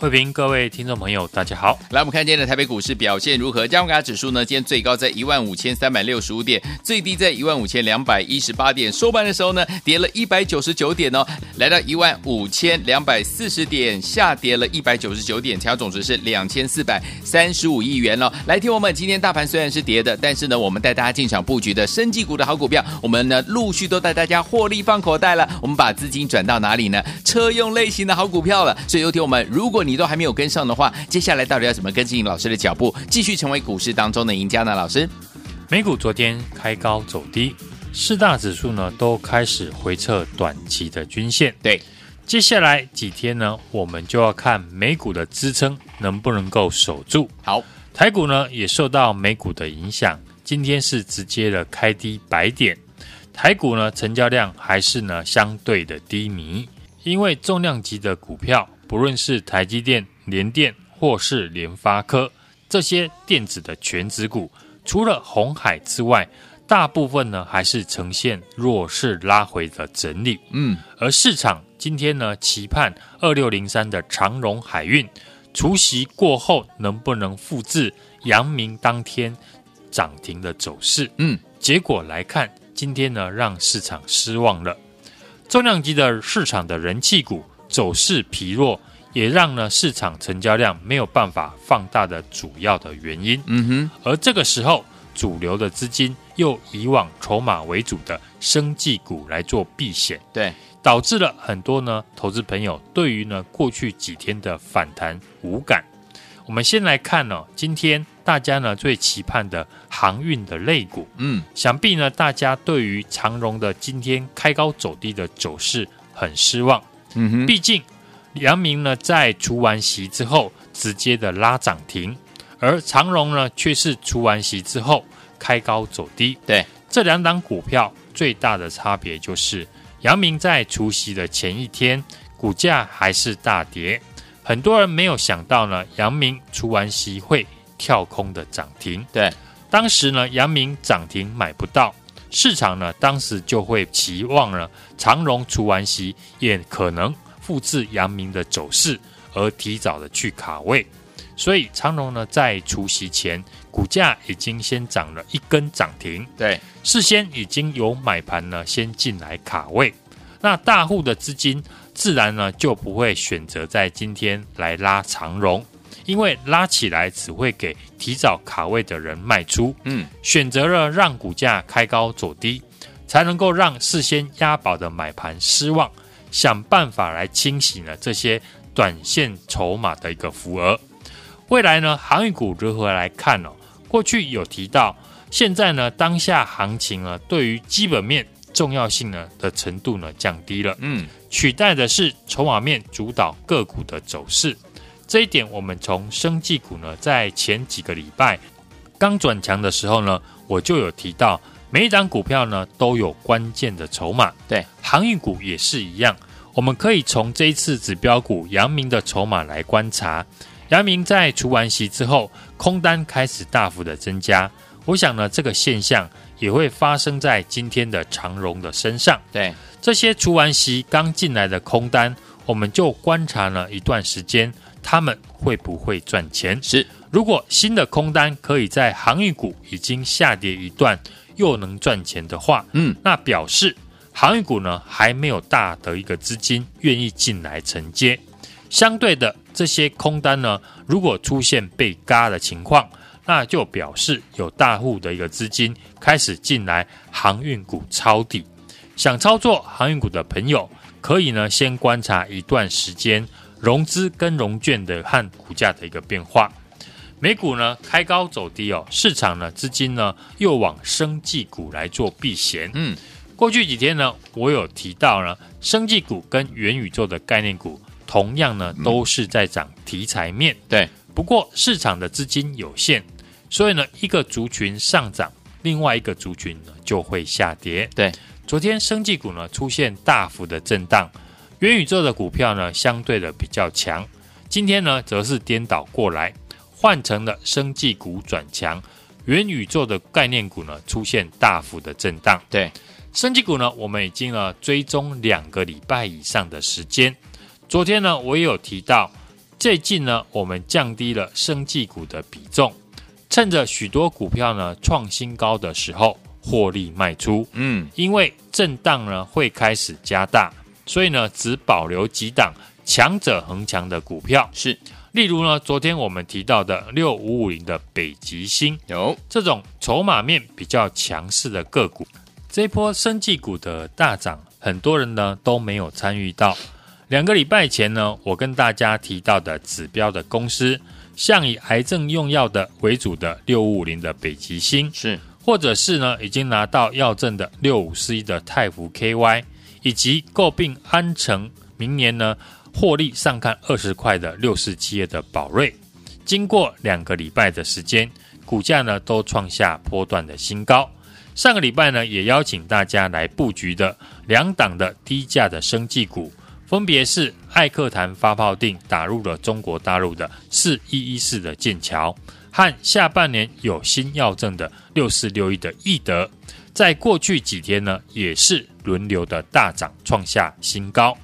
慧平，各位听众朋友，大家好。来，我们看今天的台北股市表现如何？加权指数呢？今天最高在一万五千三百六十五点，最低在一万五千两百一十八点。收盘的时候呢，跌了一百九十九点哦，来到一万五千两百四十点，下跌了一百九十九点，成交总值是两千四百三十五亿元哦。来，听我们，今天大盘虽然是跌的，但是呢，我们带大家进场布局的生技股的好股票，我们呢陆续都带大家获利放口袋了。我们把资金转到哪里呢？车用类型的好股票了。所以，有听我们，如果你都还没有跟上的话，接下来到底要怎么跟进老师的脚步，继续成为股市当中的赢家呢？老师，美股昨天开高走低，四大指数呢都开始回撤短期的均线。对，接下来几天呢，我们就要看美股的支撑能不能够守住。好，台股呢也受到美股的影响，今天是直接的开低百点，台股呢成交量还是呢相对的低迷，因为重量级的股票，不论是台积电。联电或是联发科这些电子的全值股，除了红海之外，大部分呢还是呈现弱势拉回的整理。嗯，而市场今天呢期盼二六零三的长荣海运除夕过后能不能复制阳明当天涨停的走势。嗯，结果来看，今天呢让市场失望了，重量级的市场的人气股走势疲弱。也让呢市场成交量没有办法放大的主要的原因。嗯哼，而这个时候，主流的资金又以往筹码为主的生技股来做避险，对，导致了很多呢投资朋友对于呢过去几天的反弹无感。我们先来看呢、哦，今天大家呢最期盼的航运的类股，嗯，想必呢大家对于长荣的今天开高走低的走势很失望。嗯哼，毕竟。阳明呢，在除完息之后直接的拉涨停，而长荣呢，却是除完息之后开高走低。对，这两档股票最大的差别就是，阳明在除夕的前一天股价还是大跌，很多人没有想到呢，阳明除完息会跳空的涨停。对，当时呢，阳明涨停买不到，市场呢，当时就会期望呢长荣除完息也可能。复制阳明的走势而提早的去卡位，所以长荣呢在除息前股价已经先涨了一根涨停，对，事先已经有买盘呢先进来卡位，那大户的资金自然呢就不会选择在今天来拉长荣，因为拉起来只会给提早卡位的人卖出，嗯，选择了让股价开高走低，才能够让事先押宝的买盘失望。想办法来清洗呢这些短线筹码的一个浮额。未来呢，航运股如何来看呢？过去有提到，现在呢，当下行情呢，对于基本面重要性呢的程度呢降低了，嗯，取代的是筹码面主导个股的走势。这一点，我们从生技股呢，在前几个礼拜刚转强的时候呢，我就有提到。每一档股票呢都有关键的筹码，对，航运股也是一样。我们可以从这一次指标股阳明的筹码来观察，阳明在除完息之后，空单开始大幅的增加。我想呢，这个现象也会发生在今天的长荣的身上。对，这些除完息刚进来的空单，我们就观察了一段时间，他们会不会赚钱？是，如果新的空单可以在航运股已经下跌一段。又能赚钱的话，嗯，那表示航运股呢还没有大的一个资金愿意进来承接。相对的，这些空单呢，如果出现被嘎的情况，那就表示有大户的一个资金开始进来航运股抄底。想操作航运股的朋友，可以呢先观察一段时间融资跟融券的和股价的一个变化。美股呢开高走低哦，市场呢资金呢又往生技股来做避险。嗯，过去几天呢，我有提到呢，生技股跟元宇宙的概念股同样呢都是在涨题材面。对，不过市场的资金有限，所以呢一个族群上涨，另外一个族群呢就会下跌。对，昨天生技股呢出现大幅的震荡，元宇宙的股票呢相对的比较强，今天呢则是颠倒过来。换成了生技股转强，元宇宙的概念股呢出现大幅的震荡。对，生技股呢，我们已经呢追踪两个礼拜以上的时间。昨天呢，我也有提到，最近呢，我们降低了生技股的比重，趁着许多股票呢创新高的时候获利卖出。嗯，因为震荡呢会开始加大，所以呢只保留几档强者恒强的股票。是。例如呢，昨天我们提到的六五五零的北极星，有这种筹码面比较强势的个股，这一波生技股的大涨，很多人呢都没有参与到。两个礼拜前呢，我跟大家提到的指标的公司，像以癌症用药的为主的六五五零的北极星，是，或者是呢已经拿到药证的六五四一的泰福 KY，以及购并安诚，明年呢。获利上看二十块的六四七二的宝瑞，经过两个礼拜的时间，股价呢都创下波段的新高。上个礼拜呢，也邀请大家来布局的两档的低价的生技股，分别是艾克坦发泡定打入了中国大陆的四一一四的剑桥，和下半年有新药证的六四六一的易德，在过去几天呢，也是轮流的大涨，创下新高。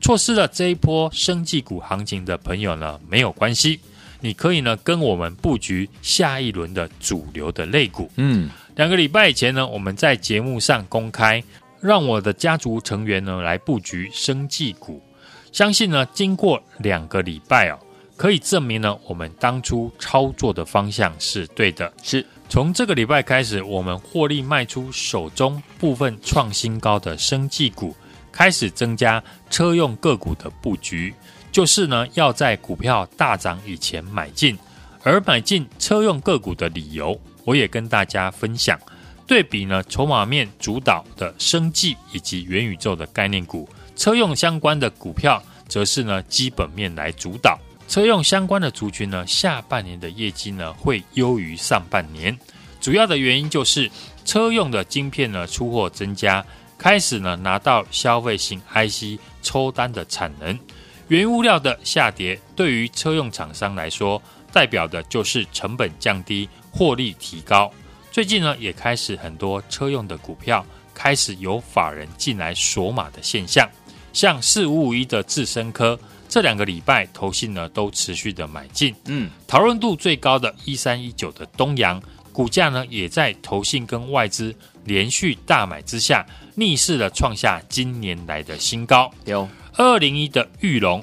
错失了这一波生技股行情的朋友呢，没有关系，你可以呢跟我们布局下一轮的主流的类股。嗯，两个礼拜以前呢，我们在节目上公开，让我的家族成员呢来布局生技股。相信呢，经过两个礼拜哦，可以证明呢，我们当初操作的方向是对的。是从这个礼拜开始，我们获利卖出手中部分创新高的生技股。开始增加车用个股的布局，就是呢要在股票大涨以前买进，而买进车用个股的理由，我也跟大家分享。对比呢筹码面主导的生技以及元宇宙的概念股，车用相关的股票则是呢基本面来主导。车用相关的族群呢，下半年的业绩呢会优于上半年，主要的原因就是车用的晶片呢出货增加。开始呢拿到消费性 IC 抽单的产能，原物料的下跌对于车用厂商来说，代表的就是成本降低、获利提高。最近呢也开始很多车用的股票开始有法人进来锁码的现象，像四五五一的智深科，这两个礼拜投信呢都持续的买进，嗯，讨论度最高的一三一九的东阳。股价呢，也在投信跟外资连续大买之下，逆势的创下今年来的新高。有二二零一的玉龙，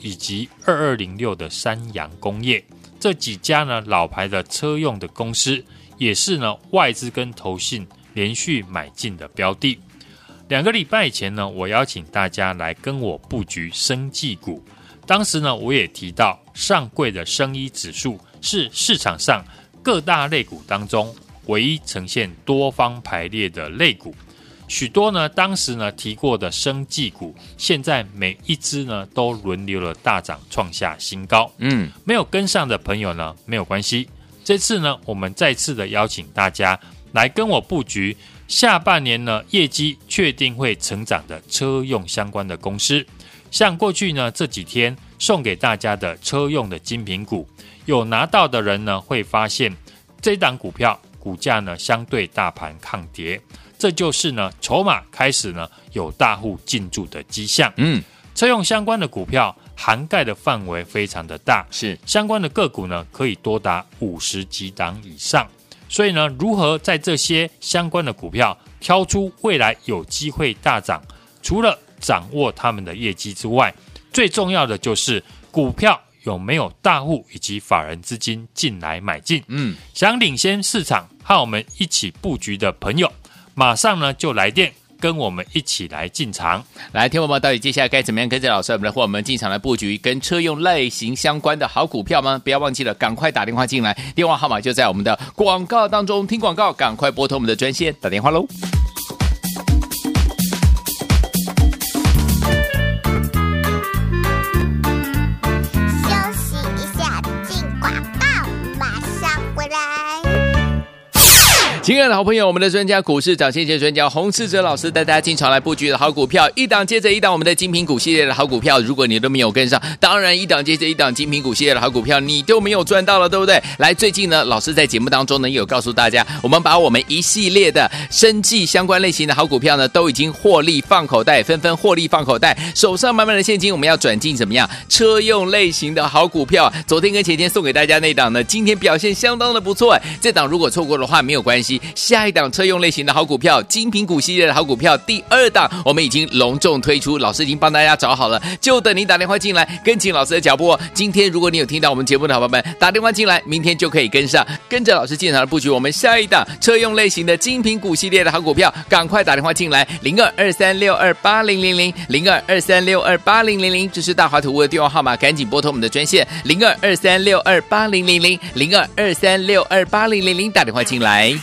以及二二零六的三阳工业这几家呢老牌的车用的公司，也是呢外资跟投信连续买进的标的。两个礼拜以前呢，我邀请大家来跟我布局生技股，当时呢我也提到上柜的生医指数是市场上。各大类股当中，唯一呈现多方排列的类股，许多呢当时呢提过的生技股，现在每一只呢都轮流了大涨，创下新高。嗯，没有跟上的朋友呢没有关系，这次呢我们再次的邀请大家来跟我布局下半年呢业绩确定会成长的车用相关的公司，像过去呢这几天送给大家的车用的精品股。有拿到的人呢，会发现这档股票股价呢相对大盘抗跌，这就是呢筹码开始呢有大户进驻的迹象。嗯，车用相关的股票涵盖的范围非常的大，是相关的个股呢可以多达五十几档以上。所以呢，如何在这些相关的股票挑出未来有机会大涨，除了掌握他们的业绩之外，最重要的就是股票。有没有大户以及法人资金进来买进？嗯，想领先市场和我们一起布局的朋友，马上呢就来电跟我们一起来进场。来，听我们到底接下来该怎么样跟着老师我们的伙伴们进场来布局跟车用类型相关的好股票吗？不要忘记了，赶快打电话进来，电话号码就在我们的广告当中。听广告，赶快拨通我们的专线打电话喽。亲爱的好朋友，我们的专家股市涨先机专家洪世哲老师带大家进场来布局的好股票，一档接着一档，我们的精品股系列的好股票，如果你都没有跟上，当然一档接着一档精品股系列的好股票你都没有赚到了，对不对？来，最近呢，老师在节目当中呢有告诉大家，我们把我们一系列的生计相关类型的好股票呢都已经获利放口袋，纷纷获利放口袋，手上满满的现金，我们要转进怎么样？车用类型的好股票，昨天跟前天送给大家那档呢，今天表现相当的不错，这档如果错过的话没有关系。下一档车用类型的好股票，精品股系列的好股票，第二档我们已经隆重推出，老师已经帮大家找好了，就等您打电话进来，跟紧老师的脚步。今天如果你有听到我们节目的好朋友们，打电话进来，明天就可以跟上，跟着老师进场的布局。我们下一档车用类型的精品股系列的好股票，赶快打电话进来，零二二三六二八零零零零二二三六二八零零零，这是大华图的电话号码，赶紧拨通我们的专线零二二三六二八零零零零二二三六二八零零零，打电话进来。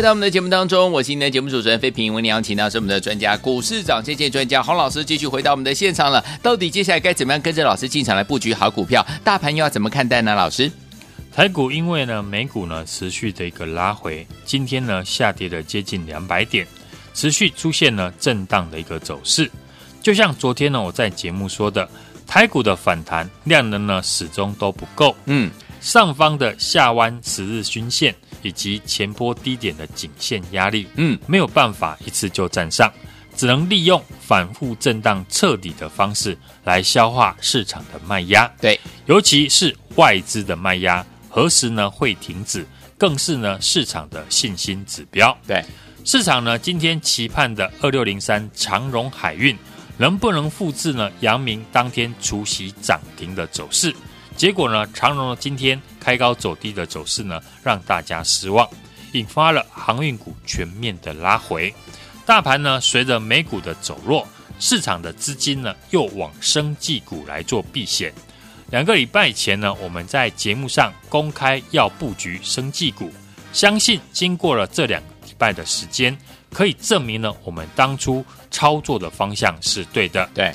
回到我们的节目当中，我是您的节目主持人费平。为您邀请到是我们的专家，股市长这些专家洪老师，继续回到我们的现场了。到底接下来该怎么样跟着老师进场来布局好股票？大盘又要怎么看待呢？老师，台股因为呢美股呢持续的一个拉回，今天呢下跌了接近两百点，持续出现了震荡的一个走势。就像昨天呢我在节目说的，台股的反弹量能呢始终都不够，嗯，上方的下弯十日均线。以及前波低点的颈线压力，嗯，没有办法一次就站上，只能利用反复震荡彻底的方式来消化市场的卖压。对，尤其是外资的卖压，何时呢会停止，更是呢市场的信心指标。对，市场呢今天期盼的二六零三长荣海运能不能复制呢阳明当天除夕涨停的走势？结果呢，长荣的今天开高走低的走势呢，让大家失望，引发了航运股全面的拉回。大盘呢，随着美股的走弱，市场的资金呢，又往生技股来做避险。两个礼拜前呢，我们在节目上公开要布局生技股，相信经过了这两个礼拜的时间，可以证明呢，我们当初操作的方向是对的。对。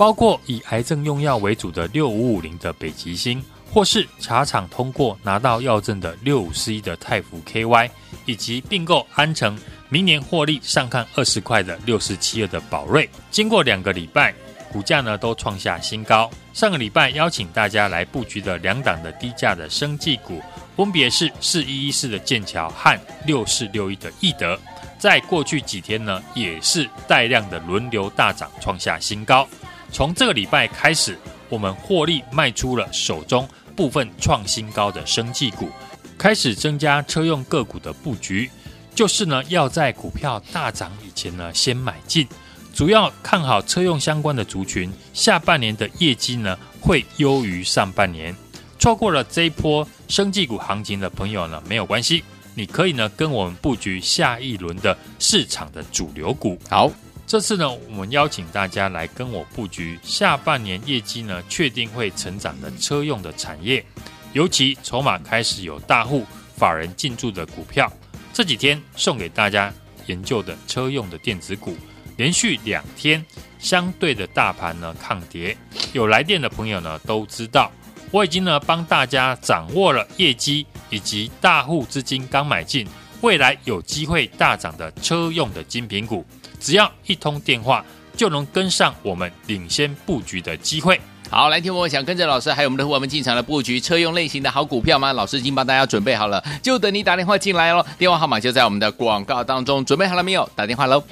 包括以癌症用药为主的六五五零的北极星，或是茶厂通过拿到药证的六五四一的泰福 KY，以及并购安诚明年获利上看二十块的六四七二的宝瑞，经过两个礼拜，股价呢都创下新高。上个礼拜邀请大家来布局的两档的低价的生技股，分别是四一一四的剑桥和六四六一的易德，在过去几天呢也是带量的轮流大涨，创下新高。从这个礼拜开始，我们获利卖出了手中部分创新高的生技股，开始增加车用个股的布局，就是呢要在股票大涨以前呢先买进，主要看好车用相关的族群，下半年的业绩呢会优于上半年。错过了这一波生技股行情的朋友呢没有关系，你可以呢跟我们布局下一轮的市场的主流股。好。这次呢，我们邀请大家来跟我布局下半年业绩呢，确定会成长的车用的产业，尤其筹码开始有大户法人进驻的股票。这几天送给大家研究的车用的电子股，连续两天相对的大盘呢抗跌。有来电的朋友呢都知道，我已经呢帮大家掌握了业绩以及大户资金刚买进，未来有机会大涨的车用的精品股。只要一通电话，就能跟上我们领先布局的机会。好，来听我想跟着老师还有我们的伙伴们进场的布局车用类型的好股票吗？老师已经帮大家准备好了，就等你打电话进来喽。电话号码就在我们的广告当中，准备好了没有？打电话喽。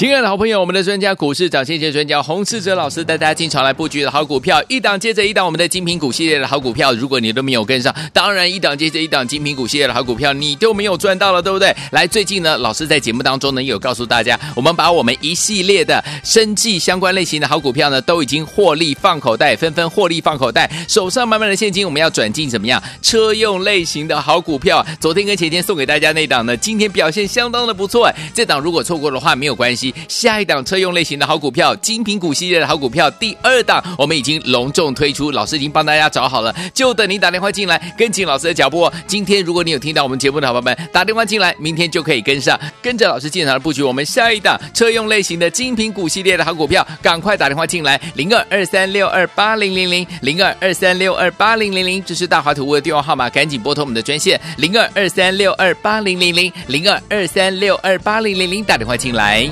亲爱的好朋友，我们的专家股市涨跌见专家洪世哲老师带大家进场来布局的好股票，一档接着一档，我们的精品股系列的好股票，如果你都没有跟上，当然一档接着一档精品股系列的好股票你都没有赚到了，对不对？来，最近呢，老师在节目当中呢，有告诉大家，我们把我们一系列的生计相关类型的好股票呢，都已经获利放口袋，纷纷获利放口袋，手上满满的现金，我们要转进怎么样？车用类型的好股票，昨天跟前天送给大家那档呢，今天表现相当的不错，这档如果错过的话，没有关系。下一档车用类型的好股票，精品股系列的好股票，第二档我们已经隆重推出，老师已经帮大家找好了，就等您打电话进来，跟紧老师的脚步。今天如果你有听到我们节目的好朋友们，打电话进来，明天就可以跟上，跟着老师进场的布局。我们下一档车用类型的精品股系列的好股票，赶快打电话进来，零二二三六二八零零零，零二二三六二八零零零，这是大华图的电话号码，赶紧拨通我们的专线零二二三六二八零零零，零二二三六二八零零零，打电话进来。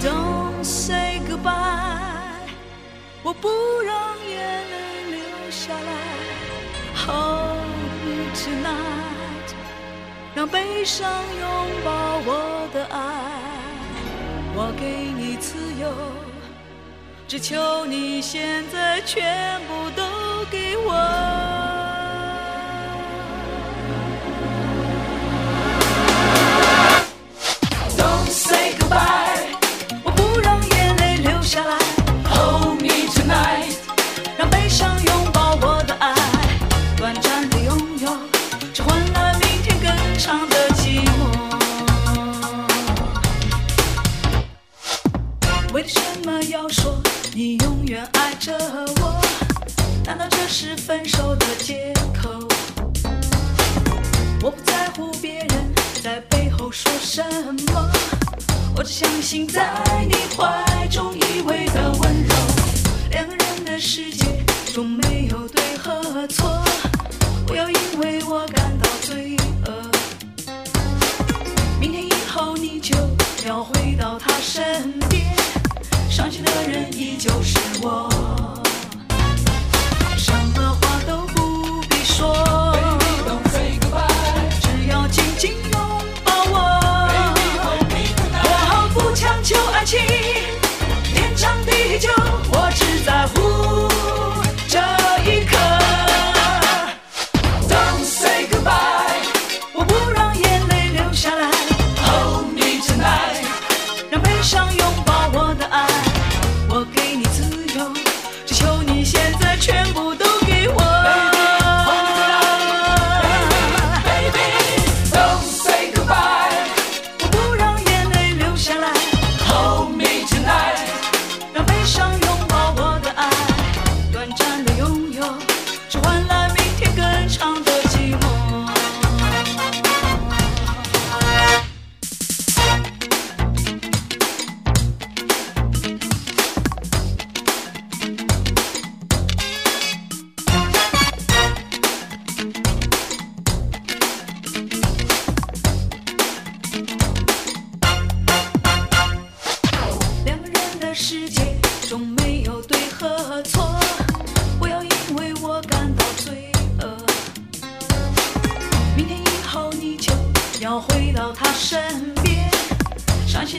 Say goodbye，我不让眼泪流下来。Hold me tonight，让悲伤拥抱我的爱。我给你自由，只求你现在全部都给我。着我，难道这是分手的借口？我不在乎别人在背后说什么，我只相信在你怀中依偎的温柔。两个人的世界中没有对和错，不要因为我感到罪恶。明天以后你就要回到他身边，伤心的人依旧是我，什么话都不必说，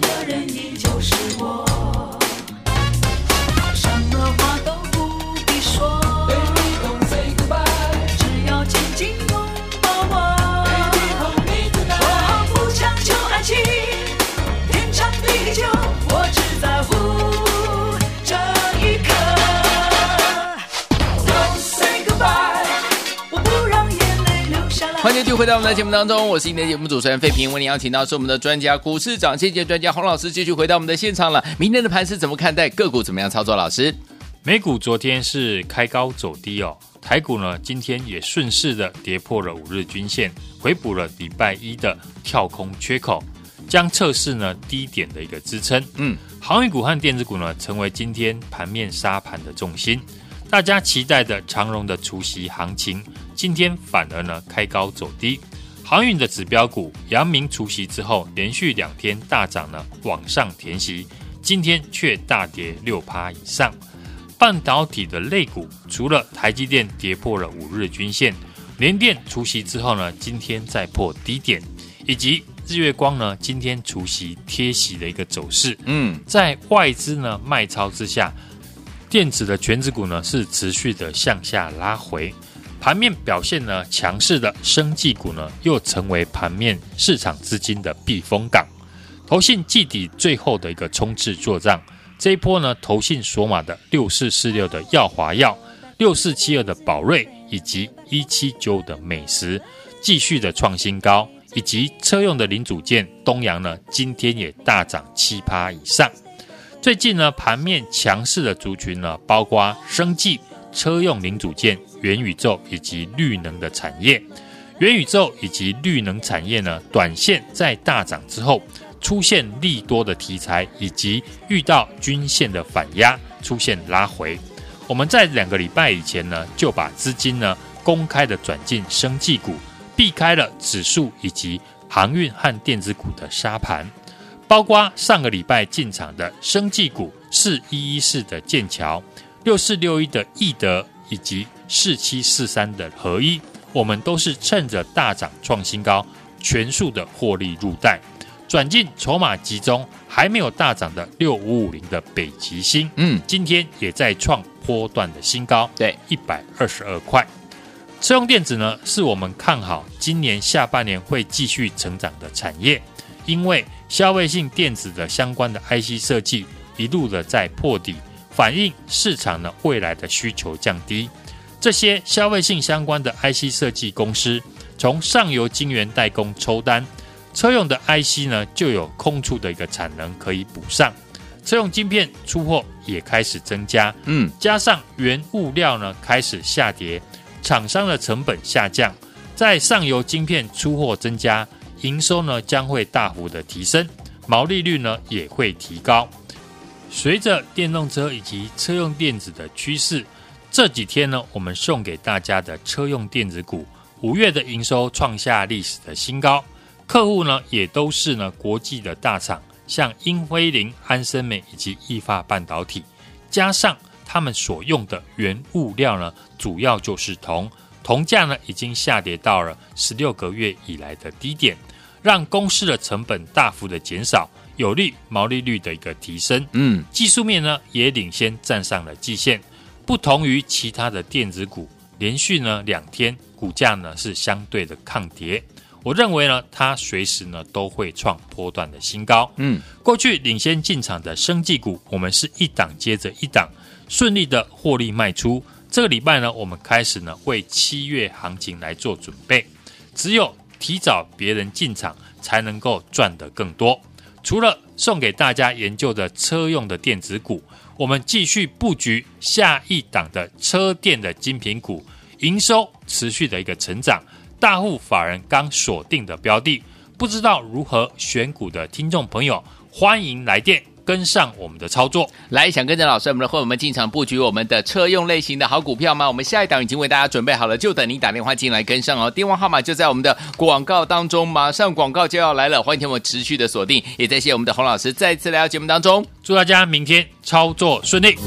的人依旧是我，什么话欢迎继续回到我们的节目当中，我是今天的节目主持人费平。为您邀请到是我们的专家股市长谢谢专家洪老师，继续回到我们的现场了。明天的盘是怎么看待？个股怎么样操作？老师，美股昨天是开高走低哦，台股呢今天也顺势的跌破了五日均线，回补了礼拜一的跳空缺口，将测试呢低点的一个支撑。嗯，航运股和电子股呢成为今天盘面沙盘的重心，大家期待的长荣的除夕行情，今天反而呢开高走低。航运的指标股阳明除息之后，连续两天大涨呢，往上填息，今天却大跌六趴以上。半导体的类股，除了台积电跌破了五日均线，联电除息之后呢，今天再破低点，以及日月光呢，今天除息贴息的一个走势。嗯，在外资呢卖超之下，电子的权值股呢是持续的向下拉回，盘面表现呢强势的生技股呢又成为盘面市场资金的避风港。投信季底最后的一个冲刺作战。这一波呢，投信锁码的六四四六的耀华药、六四七二的宝瑞以及一七九的美食继续的创新高，以及车用的零组件东阳呢，今天也大涨七趴以上。最近呢，盘面强势的族群呢，包括生技、车用零组件、元宇宙以及绿能的产业。元宇宙以及绿能产业呢，短线在大涨之后。出现利多的题材，以及遇到均线的反压，出现拉回。我们在两个礼拜以前呢，就把资金呢公开的转进生技股，避开了指数以及航运和电子股的杀盘。包括上个礼拜进场的生技股四一一四的剑桥、六四六一的易德以及四七四三的合一，我们都是趁着大涨创新高，全数的获利入袋。转进筹码集中还没有大涨的六五五零的北极星，嗯，今天也在创波段的新高，对，一百二十二块。车用电子呢，是我们看好今年下半年会继续成长的产业，因为消费性电子的相关的 IC 设计一路的在破底，反映市场呢未来的需求降低。这些消费性相关的 IC 设计公司，从上游晶圆代工抽单。车用的 IC 呢，就有空出的一个产能可以补上。车用晶片出货也开始增加，嗯，加上原物料呢开始下跌，厂商的成本下降，在上游晶片出货增加，营收呢将会大幅的提升，毛利率呢也会提高。随着电动车以及车用电子的趋势，这几天呢，我们送给大家的车用电子股，五月的营收创下历史的新高，客户呢也都是呢国际的大厂，像英飞凌、安森美以及意法半导体，加上他们所用的原物料呢，主要就是铜，铜价呢已经下跌到了十六个月以来的低点，让公司的成本大幅的减少。有利毛利率的一个提升，嗯，技术面呢也领先站上了季线，不同于其他的电子股，连续呢两天股价呢是相对的抗跌，我认为呢它随时呢都会创波段的新高，嗯，过去领先进场的生技股，我们是一档接着一档顺利的获利卖出，这个礼拜呢我们开始呢为七月行情来做准备，只有提早别人进场，才能够赚得更多。除了送给大家研究的车用的电子股，我们继续布局下一档的车电的精品股，营收持续的一个成长，大户法人刚锁定的标的，不知道如何选股的听众朋友，欢迎来电。跟上我们的操作，来想跟着老师，我们的会我们进场布局我们的车用类型的好股票吗？我们下一档已经为大家准备好了，就等您打电话进来跟上哦。电话号码就在我们的广告当中，马上广告就要来了，欢迎听我们持续的锁定。也谢谢我们的洪老师再次来到节目当中，祝大家明天操作顺利。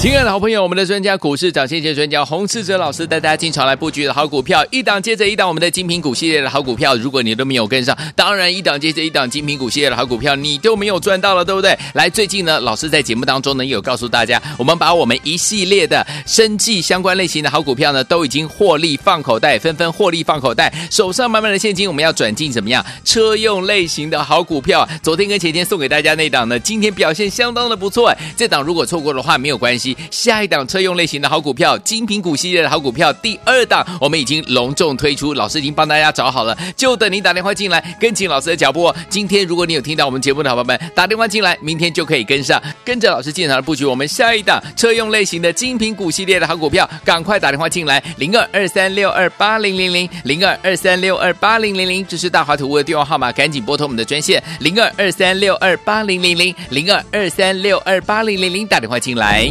亲爱的好朋友，我们的专家股市涨先机专家洪世哲老师带大家进场来布局的好股票，一档接着一档，我们的精品股系列的好股票，如果你都没有跟上，当然一档接着一档精品股系列的好股票你都没有赚到了，对不对？来，最近呢，老师在节目当中呢有告诉大家，我们把我们一系列的生计相关类型的好股票呢都已经获利放口袋，纷纷获利放口袋，手上满满的现金，我们要转进怎么样？车用类型的好股票，昨天跟前天送给大家那档呢，今天表现相当的不错，这档如果错过的话没有关系。下一档车用类型的好股票，精品股系列的好股票，第二档我们已经隆重推出，老师已经帮大家找好了，就等你打电话进来，跟紧老师的脚步。今天如果你有听到我们节目的好朋友们，打电话进来，明天就可以跟上，跟着老师进场的布局。我们下一档车用类型的精品股系列的好股票，赶快打电话进来，零二二三六二八零零零，零二二三六二八零零零，这是大华图的电话号码，赶紧拨通我们的专线，零二二三六二八零零零，零二二三六二八零零零，打电话进来。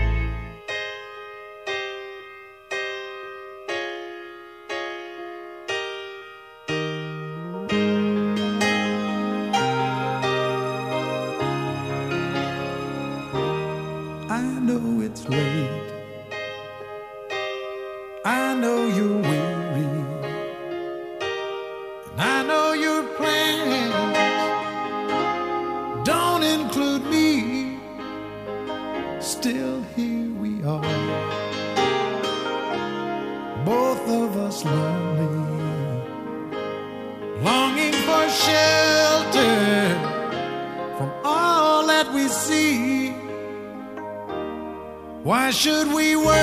should we wait?